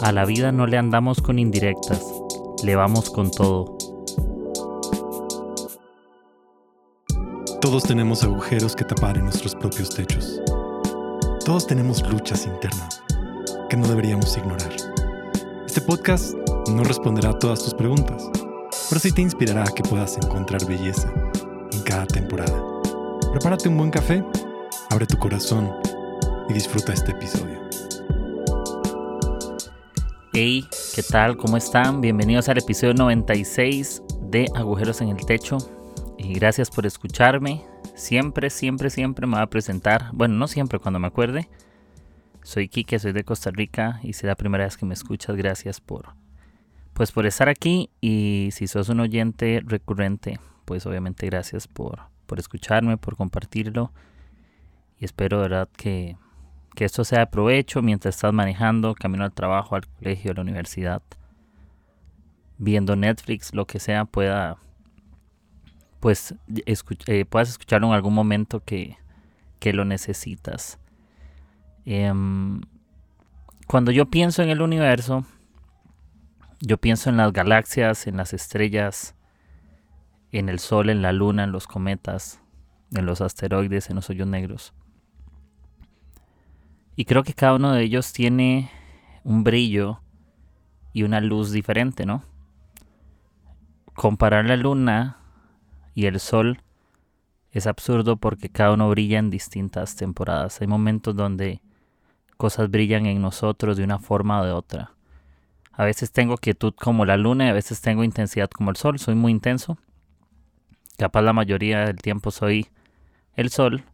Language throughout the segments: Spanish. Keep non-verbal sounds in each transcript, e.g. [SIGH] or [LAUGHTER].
A la vida no le andamos con indirectas, le vamos con todo. Todos tenemos agujeros que tapar en nuestros propios techos. Todos tenemos luchas internas que no deberíamos ignorar. Este podcast no responderá a todas tus preguntas, pero sí te inspirará a que puedas encontrar belleza en cada temporada. Prepárate un buen café, abre tu corazón y disfruta este episodio. Hey, ¿qué tal? ¿Cómo están? Bienvenidos al episodio 96 de Agujeros en el Techo. Y gracias por escucharme. Siempre, siempre, siempre me voy a presentar. Bueno, no siempre, cuando me acuerde. Soy Kike, soy de Costa Rica y si es la primera vez que me escuchas, gracias por, pues por estar aquí. Y si sos un oyente recurrente, pues obviamente gracias por, por escucharme, por compartirlo. Y espero, verdad, que que esto sea de provecho mientras estás manejando, camino al trabajo, al colegio, a la universidad, viendo Netflix, lo que sea, pueda pues eh, puedas escucharlo en algún momento que, que lo necesitas. Em, cuando yo pienso en el universo, yo pienso en las galaxias, en las estrellas, en el sol, en la luna, en los cometas, en los asteroides, en los hoyos negros. Y creo que cada uno de ellos tiene un brillo y una luz diferente, ¿no? Comparar la luna y el sol es absurdo porque cada uno brilla en distintas temporadas. Hay momentos donde cosas brillan en nosotros de una forma o de otra. A veces tengo quietud como la luna y a veces tengo intensidad como el sol. Soy muy intenso. Capaz la mayoría del tiempo soy el sol,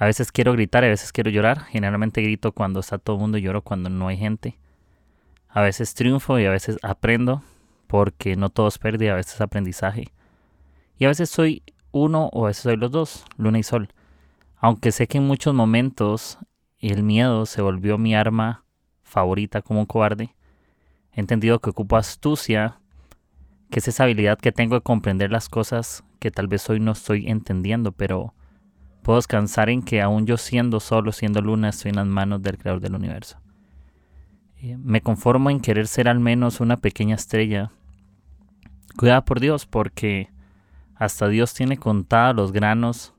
a veces quiero gritar, a veces quiero llorar. Generalmente grito cuando está todo el mundo y lloro cuando no hay gente. A veces triunfo y a veces aprendo porque no todo es pérdida, a veces es aprendizaje. Y a veces soy uno o a veces soy los dos, luna y sol. Aunque sé que en muchos momentos el miedo se volvió mi arma favorita como un cobarde, he entendido que ocupo astucia, que es esa habilidad que tengo de comprender las cosas que tal vez hoy no estoy entendiendo, pero Puedo descansar en que aún yo siendo solo, siendo luna, estoy en las manos del creador del universo. Me conformo en querer ser al menos una pequeña estrella. Cuidado por Dios, porque hasta Dios tiene contados los granos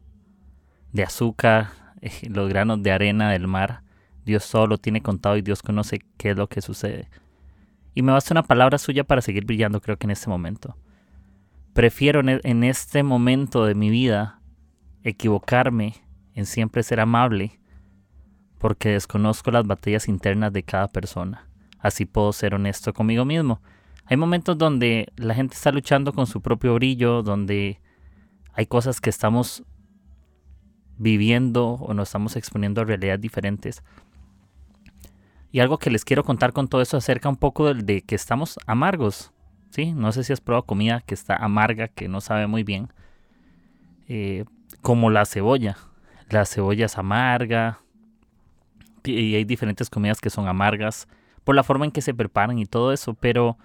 de azúcar, eh, los granos de arena del mar. Dios solo tiene contado y Dios conoce qué es lo que sucede. Y me basta una palabra suya para seguir brillando, creo que en este momento. Prefiero en e, este momento de mi vida equivocarme en siempre ser amable porque desconozco las batallas internas de cada persona. Así puedo ser honesto conmigo mismo. Hay momentos donde la gente está luchando con su propio brillo, donde hay cosas que estamos viviendo o nos estamos exponiendo a realidades diferentes. Y algo que les quiero contar con todo eso acerca un poco de, que estamos amargos. ¿sí? No sé si has probado comida que está amarga, que no sabe muy bien. Eh, como la cebolla. La cebolla es amarga y hay diferentes comidas que son amargas por la forma en que se preparan y todo eso, pero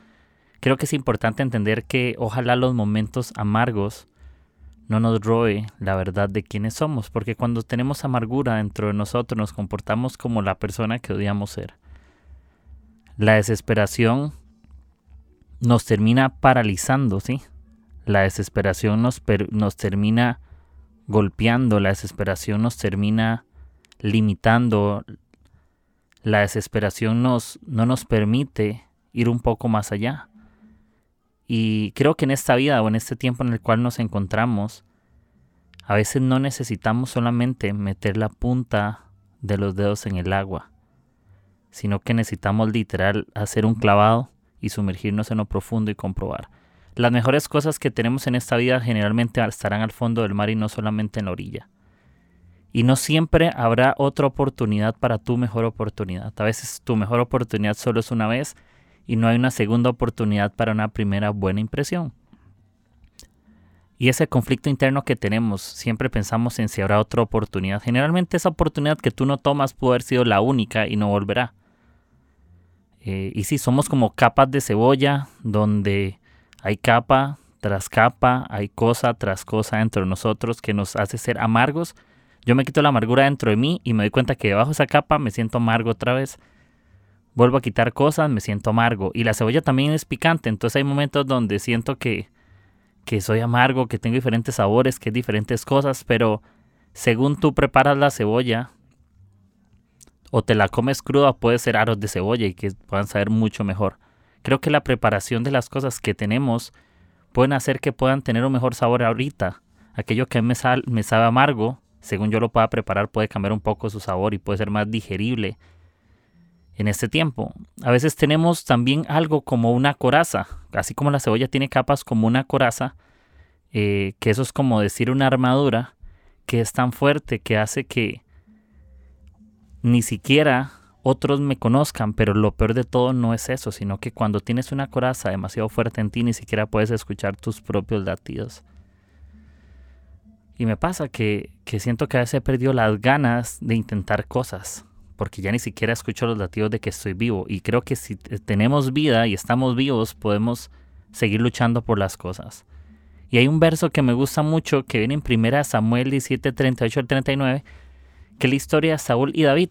creo que es importante entender que ojalá los momentos amargos no nos roe la verdad de quiénes somos, porque cuando tenemos amargura dentro de nosotros nos comportamos como la persona que odiamos ser. La desesperación nos termina paralizando, ¿sí? La desesperación nos, nos termina golpeando, la desesperación nos termina limitando, la desesperación nos, no nos permite ir un poco más allá. Y creo que en esta vida o en este tiempo en el cual nos encontramos, a veces no necesitamos solamente meter la punta de los dedos en el agua, sino que necesitamos literal hacer un clavado y sumergirnos en lo profundo y comprobar las mejores cosas que tenemos en esta vida generalmente estarán al fondo del mar y no solamente en la orilla. Y no siempre habrá otra oportunidad para tu mejor oportunidad. A veces tu mejor oportunidad solo es una vez y no hay una segunda oportunidad para una primera buena impresión. Y ese conflicto interno que tenemos, siempre pensamos en si habrá otra oportunidad. Generalmente esa oportunidad que tú no tomas puede haber sido la única y no volverá. Eh, y si somos como capas de cebolla donde hay capa tras capa, hay cosa tras cosa dentro de nosotros que nos hace ser amargos. Yo me quito la amargura dentro de mí y me doy cuenta que debajo de esa capa me siento amargo otra vez. vuelvo a quitar cosas, me siento amargo. Y la cebolla también es picante, entonces hay momentos donde siento que, que soy amargo, que tengo diferentes sabores, que diferentes cosas, pero según tú preparas la cebolla o te la comes cruda, puede ser aros de cebolla y que puedan saber mucho mejor. Creo que la preparación de las cosas que tenemos pueden hacer que puedan tener un mejor sabor ahorita. Aquello que me, me sabe amargo, según yo lo pueda preparar, puede cambiar un poco su sabor y puede ser más digerible en este tiempo. A veces tenemos también algo como una coraza, así como la cebolla tiene capas como una coraza, eh, que eso es como decir una armadura que es tan fuerte que hace que ni siquiera otros me conozcan, pero lo peor de todo no es eso, sino que cuando tienes una coraza demasiado fuerte en ti, ni siquiera puedes escuchar tus propios latidos. Y me pasa que, que siento que a veces he perdido las ganas de intentar cosas porque ya ni siquiera escucho los latidos de que estoy vivo. Y creo que si tenemos vida y estamos vivos, podemos seguir luchando por las cosas. Y hay un verso que me gusta mucho que viene en 1 Samuel 17, 38 al 39, que es la historia de Saúl y David.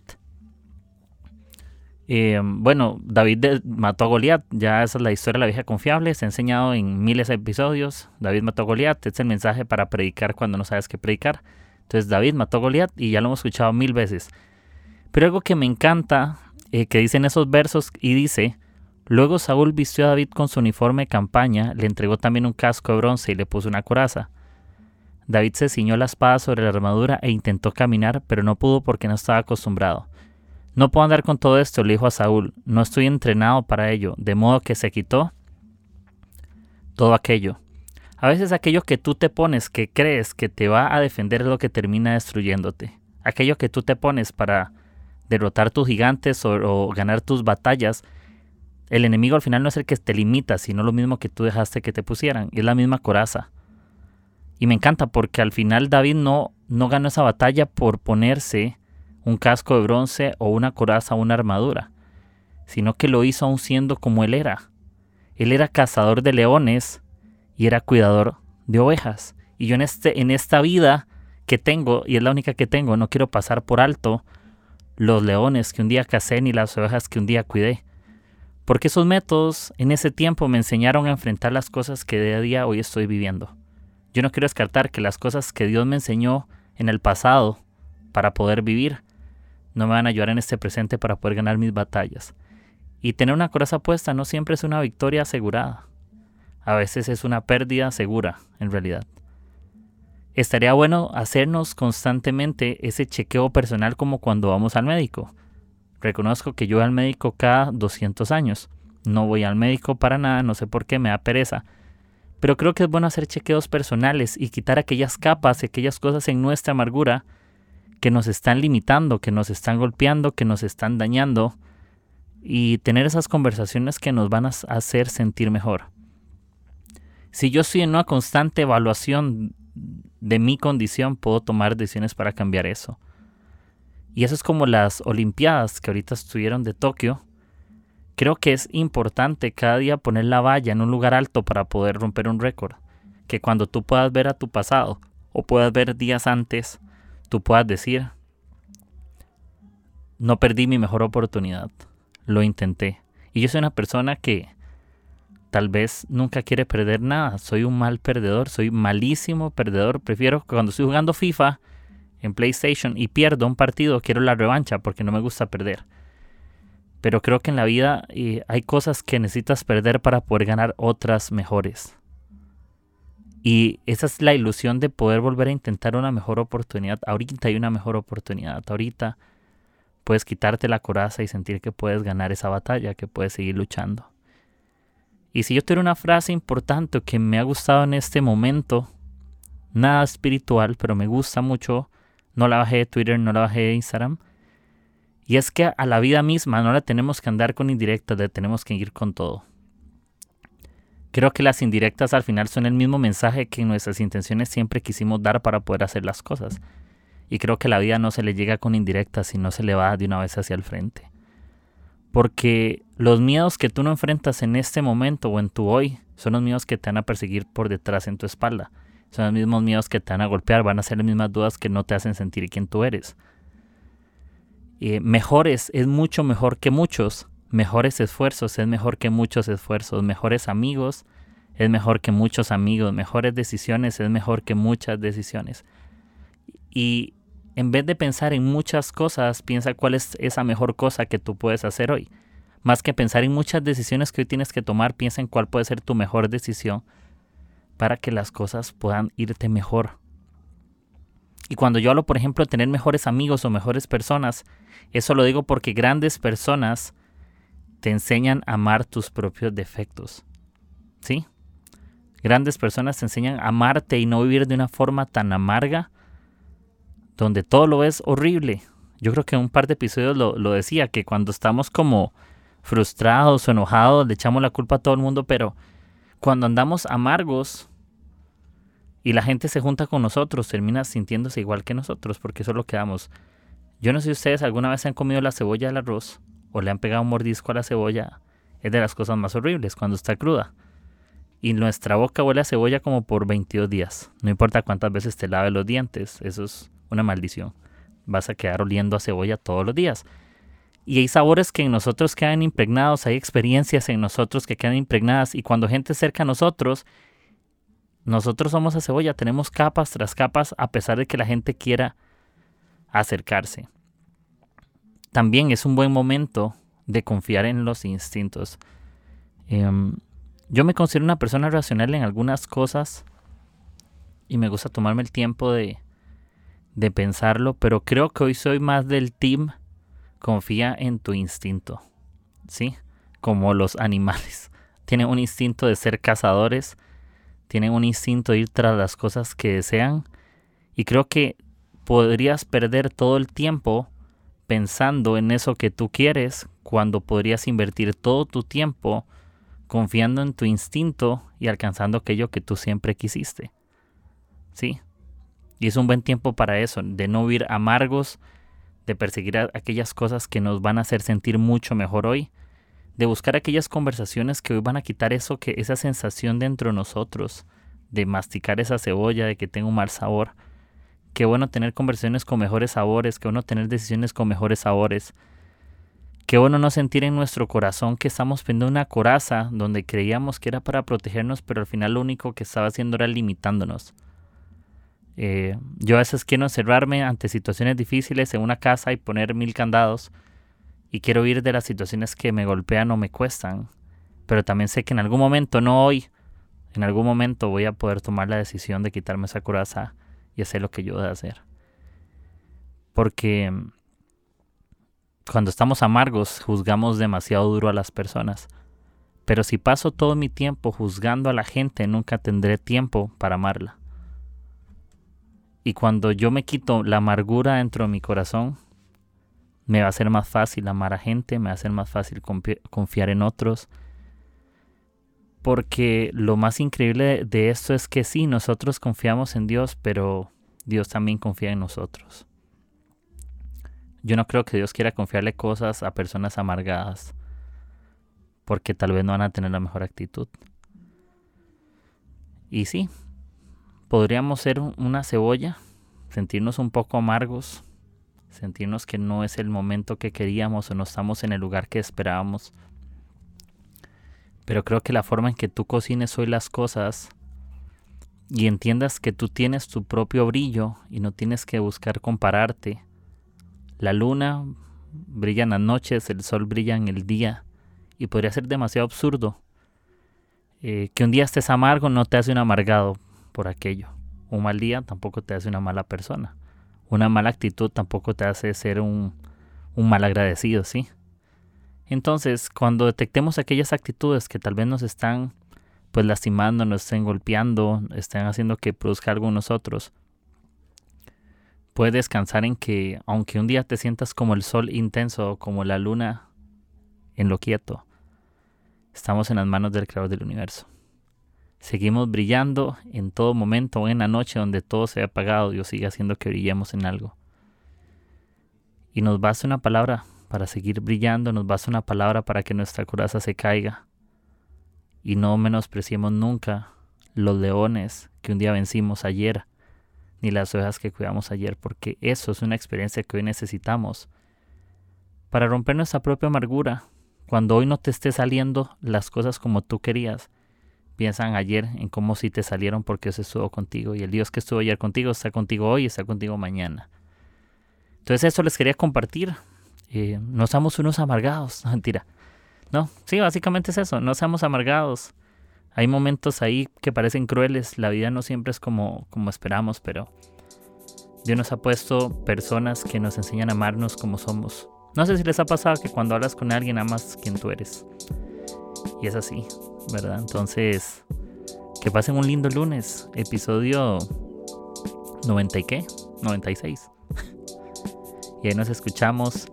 Eh, bueno, David mató a Goliat, ya esa es la historia de la vieja confiable, se ha enseñado en miles de episodios. David mató a Goliat, este es el mensaje para predicar cuando no sabes qué predicar. Entonces David mató a Goliat y ya lo hemos escuchado mil veces. Pero algo que me encanta, eh, que dicen esos versos, y dice, luego Saúl vistió a David con su uniforme de campaña, le entregó también un casco de bronce y le puso una coraza. David se ciñó la espada sobre la armadura e intentó caminar, pero no pudo porque no estaba acostumbrado. No puedo andar con todo esto, le dijo a Saúl, no estoy entrenado para ello, de modo que se quitó todo aquello. A veces aquello que tú te pones que crees que te va a defender es lo que termina destruyéndote. Aquello que tú te pones para derrotar tus gigantes o, ganar tus batallas, el enemigo al final no es el que te limita, sino lo mismo que tú dejaste que te pusieran. Es la misma coraza. Y me encanta porque al final David no, no ganó esa batalla por ponerse un casco de bronce o una coraza o una armadura, sino que lo hizo aún siendo como él era. Él era cazador de leones y era cuidador de ovejas. Y yo en, este, en esta vida que tengo, y es la única que tengo, no quiero pasar por alto los leones que un día casé ni las ovejas que un día cuidé. Porque esos métodos en ese tiempo me enseñaron a enfrentar las cosas que día a día hoy estoy viviendo. Yo no quiero descartar que las cosas que Dios me enseñó en el pasado para poder vivir no me van a ayudar en este presente para poder ganar mis batallas. Y tener una coraza puesta no siempre es una victoria asegurada. A veces es una pérdida segura, en realidad estaría bueno hacernos constantemente ese chequeo personal como cuando vamos al médico. Reconozco que yo voy al médico cada 200 años. No voy al médico para nada, no sé por qué, me da pereza. Pero creo que es bueno hacer chequeos personales y quitar aquellas capas y aquellas cosas en nuestra amargura que nos están limitando, que nos están golpeando, que nos están dañando y tener esas conversaciones que nos van a hacer sentir mejor. Si yo estoy en una constante evaluación de mi condición puedo tomar decisiones para cambiar eso. Y eso es como las Olimpiadas que ahorita estuvieron de Tokio. Creo que es importante cada día poner la valla en un lugar alto para poder romper un récord. Que cuando tú puedas ver a tu pasado o puedas ver días antes, tú puedas decir, no perdí mi mejor oportunidad, lo intenté. Y yo soy una persona que tal vez nunca quiere perder nada. Soy un mal perdedor, soy malísimo perdedor. Prefiero cuando estoy jugando FIFA en PlayStation y pierdo un partido, quiero la revancha porque no me gusta perder. Pero creo que en la vida eh, hay cosas que necesitas perder para poder ganar otras mejores. Y esa es la ilusión de poder volver a intentar una mejor oportunidad. Ahorita hay una mejor oportunidad. Ahorita puedes quitarte la coraza y sentir que puedes ganar esa batalla, que puedes seguir luchando. Y si yo tengo una frase importante que me ha gustado en este momento, nada espiritual, pero me gusta mucho, no la bajé de Twitter, no la bajé de Instagram, y es que a la vida misma no la tenemos que andar con indirectas, le tenemos que ir con todo. Creo que las indirectas al final son el mismo mensaje que nuestras intenciones siempre quisimos dar para poder hacer las cosas. Y creo que la vida no se le llega con indirectas, sino se le va de una vez hacia el frente. Porque los miedos que tú no enfrentas en este momento o en tu hoy son los miedos que te van a perseguir por detrás en tu espalda. Son los mismos miedos que te van a golpear, van a ser las mismas dudas que no te hacen sentir quién tú eres. Eh, mejores es mucho mejor que muchos. Mejores esfuerzos es mejor que muchos esfuerzos, mejores amigos es mejor que muchos amigos, mejores decisiones es mejor que muchas decisiones. Y en vez de pensar en muchas cosas, piensa cuál es esa mejor cosa que tú puedes hacer hoy. Más que pensar en muchas decisiones que hoy tienes que tomar, piensa en cuál puede ser tu mejor decisión para que las cosas puedan irte mejor. Y cuando yo hablo, por ejemplo, de tener mejores amigos o mejores personas, eso lo digo porque grandes personas te enseñan a amar tus propios defectos. ¿Sí? Grandes personas te enseñan a amarte y no vivir de una forma tan amarga, donde todo lo es horrible. Yo creo que en un par de episodios lo, lo decía, que cuando estamos como frustrados o enojados le echamos la culpa a todo el mundo, pero cuando andamos amargos y la gente se junta con nosotros, termina sintiéndose igual que nosotros, porque eso es lo que damos. Yo no sé si ustedes alguna vez han comido la cebolla del arroz o le han pegado un mordisco a la cebolla. Es de las cosas más horribles cuando está cruda y nuestra boca huele a cebolla como por 22 días. No importa cuántas veces te lave los dientes, eso es una maldición. Vas a quedar oliendo a cebolla todos los días. Y hay sabores que en nosotros quedan impregnados, hay experiencias en nosotros que quedan impregnadas y cuando gente cerca a nosotros, nosotros somos a cebolla, tenemos capas tras capas a pesar de que la gente quiera acercarse. También es un buen momento de confiar en los instintos. Em, yo me considero una persona racional en algunas cosas y me gusta tomarme el tiempo de, de pensarlo, pero creo que hoy soy más del team confía en tu instinto, ¿sí? Como los animales. [LAUGHS] Tienen un instinto de ser cazadores, tienen un instinto de ir tras las cosas que desean y creo que podrías perder todo el tiempo pensando en eso que tú quieres cuando podrías invertir todo tu tiempo confiando en tu instinto y alcanzando aquello que tú siempre quisiste. ¿Sí? Y es un buen tiempo para eso, de no vivir amargos, de perseguir aquellas cosas que nos van a hacer sentir mucho mejor hoy, de buscar aquellas conversaciones que hoy van a quitar eso que esa sensación dentro de nosotros, de masticar esa cebolla, de que tengo un mal sabor. Qué bueno tener conversaciones con mejores sabores, qué bueno tener decisiones con mejores sabores, Qué bueno no sentir en nuestro corazón que estamos viendo una coraza donde creíamos que era para protegernos, pero al final lo único que estaba haciendo era limitándonos. Eh, yo a veces quiero encerrarme ante situaciones difíciles en una casa y poner mil candados y quiero huir de las situaciones que me golpean o me cuestan, pero también sé que en algún momento, no hoy, en algún momento voy a poder tomar la decisión de quitarme esa coraza y hacer lo que yo debo hacer. Porque cuando estamos amargos, juzgamos demasiado duro a las personas. Pero si paso todo mi tiempo juzgando a la gente, nunca tendré tiempo para amarla. Y cuando yo me quito la amargura dentro de mi corazón, me va a ser más fácil amar a gente, me va a ser más fácil confiar en otros. Porque lo más increíble de esto es que sí, nosotros confiamos en Dios, pero Dios también confía en nosotros. Yo no creo que Dios quiera confiarle cosas a personas amargadas porque tal vez no van a tener la mejor actitud. Y sí, podríamos ser una cebolla, sentirnos un poco amargos, sentirnos que no es el momento que queríamos o no estamos en el lugar que esperábamos. Pero creo que la forma en que tú cocines hoy las cosas y entiendas que tú tienes tu propio brillo y no tienes que buscar compararte la luna brilla en las noches, el sol brilla en el día y podría ser demasiado absurdo. Eh, que un día estés amargo no te hace un amargado por aquello. Un mal día tampoco te hace una mala persona. Una mala actitud tampoco te hace ser un, un mal agradecido, ¿sí? Entonces, cuando detectemos aquellas actitudes que tal vez nos están pues lastimando, nos estén golpeando, estén haciendo que produzca algo en nosotros, Puedes descansar en que, aunque un día te sientas como el sol intenso, como la luna en lo quieto, estamos en las manos del Creador del universo. Seguimos brillando en todo momento, o en la noche donde todo se ha apagado, Dios sigue haciendo que brillemos en algo. Y nos basta una palabra para seguir brillando, nos basta una palabra para que nuestra coraza se caiga. Y no menospreciemos nunca los leones que un día vencimos ayer ni las ovejas que cuidamos ayer, porque eso es una experiencia que hoy necesitamos para romper nuestra propia amargura cuando hoy no te esté saliendo las cosas como tú querías, piensan ayer en cómo sí te salieron porque Dios estuvo contigo. Y el Dios que estuvo ayer contigo está contigo hoy y está contigo mañana. Entonces eso les quería compartir. Eh, no seamos unos amargados. [LAUGHS] mentira. No, sí, básicamente es eso. No seamos amargados. Hay momentos ahí que parecen crueles. La vida no siempre es como, como esperamos, pero Dios nos ha puesto personas que nos enseñan a amarnos como somos. No sé si les ha pasado que cuando hablas con alguien amas quien tú eres. Y es así, ¿verdad? Entonces, que pasen un lindo lunes. Episodio 90 y qué? 96. [LAUGHS] y ahí nos escuchamos.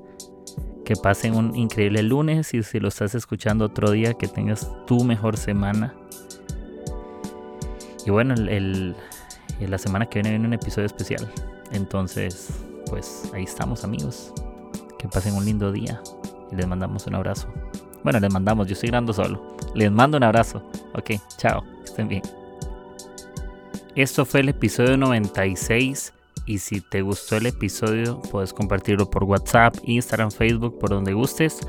Que pasen un increíble lunes y si lo estás escuchando otro día, que tengas tu mejor semana. Y bueno, el, la semana que viene viene un episodio especial. Entonces, pues ahí estamos amigos. Que pasen un lindo día y les mandamos un abrazo. Bueno, les mandamos, yo estoy grabando solo. Les mando un abrazo. Ok, chao, estén bien. Esto fue el episodio 96 y si te gustó el episodio puedes compartirlo por WhatsApp, Instagram, Facebook, por donde gustes.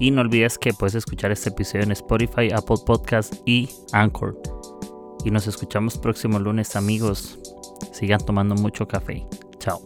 Y no olvides que puedes escuchar este episodio en Spotify, Apple Podcast y Anchor. Y nos escuchamos próximo lunes amigos. Sigan tomando mucho café. Chao.